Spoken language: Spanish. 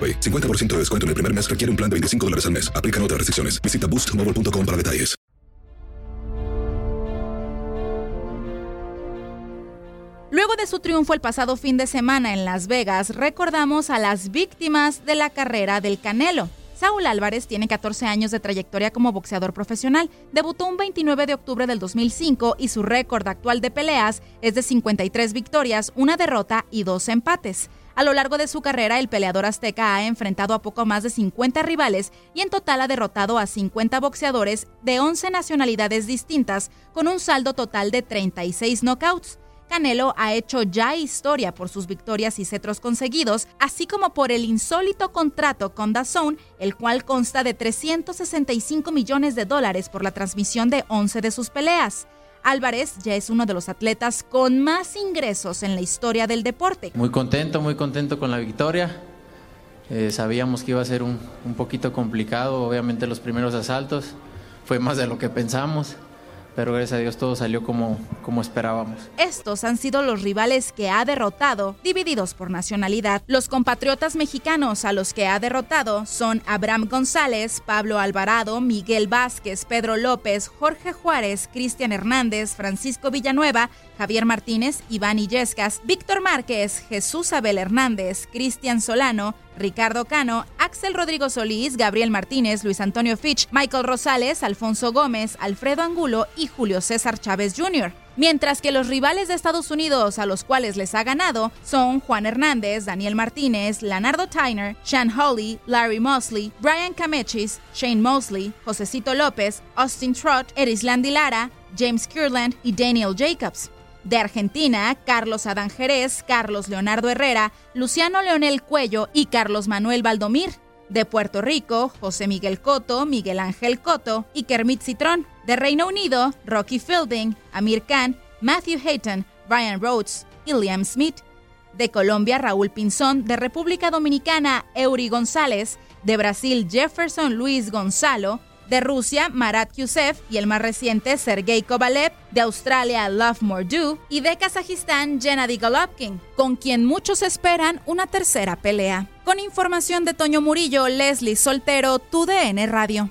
AroPay. 50% de descuento en el primer mes requiere un plan de 25 dólares al mes. Aplican otras restricciones. Visita boostmobile.com para detalles. Luego de su triunfo el pasado fin de semana en Las Vegas, recordamos a las víctimas de la carrera del Canelo. Saúl Álvarez tiene 14 años de trayectoria como boxeador profesional. Debutó un 29 de octubre del 2005 y su récord actual de peleas es de 53 victorias, una derrota y dos empates. A lo largo de su carrera, el peleador azteca ha enfrentado a poco más de 50 rivales y en total ha derrotado a 50 boxeadores de 11 nacionalidades distintas, con un saldo total de 36 knockouts. Canelo ha hecho ya historia por sus victorias y cetros conseguidos, así como por el insólito contrato con DAZN, el cual consta de 365 millones de dólares por la transmisión de 11 de sus peleas. Álvarez ya es uno de los atletas con más ingresos en la historia del deporte. Muy contento, muy contento con la victoria. Eh, sabíamos que iba a ser un, un poquito complicado, obviamente los primeros asaltos. Fue más de lo que pensamos pero gracias a Dios todo salió como, como esperábamos. Estos han sido los rivales que ha derrotado, divididos por nacionalidad. Los compatriotas mexicanos a los que ha derrotado son Abraham González, Pablo Alvarado, Miguel Vázquez, Pedro López, Jorge Juárez, Cristian Hernández, Francisco Villanueva, Javier Martínez, Iván Illescas, Víctor Márquez, Jesús Abel Hernández, Cristian Solano, Ricardo Cano, Axel Rodrigo Solís, Gabriel Martínez, Luis Antonio Fitch, Michael Rosales, Alfonso Gómez, Alfredo Angulo y Julio César Chávez Jr. Mientras que los rivales de Estados Unidos a los cuales les ha ganado son Juan Hernández, Daniel Martínez, Leonardo Tyner, Sean Holly, Larry Mosley, Brian Camechis, Shane Mosley, Josecito López, Austin Trott, Erislandy Lara, James Kirland y Daniel Jacobs. De Argentina, Carlos Adán Jerez, Carlos Leonardo Herrera, Luciano Leonel Cuello y Carlos Manuel Valdomir. De Puerto Rico, José Miguel Coto, Miguel Ángel Coto y Kermit Citrón. De Reino Unido, Rocky Fielding, Amir Khan, Matthew Hayton, Brian Rhodes y Liam Smith. De Colombia, Raúl Pinzón. De República Dominicana, Eury González. De Brasil, Jefferson Luis Gonzalo de Rusia Marat Yusef y el más reciente Sergei Kovalev, de Australia Love Mordu y de Kazajistán Gennady Golovkin, con quien muchos esperan una tercera pelea. Con información de Toño Murillo, Leslie Soltero, TUDN Radio.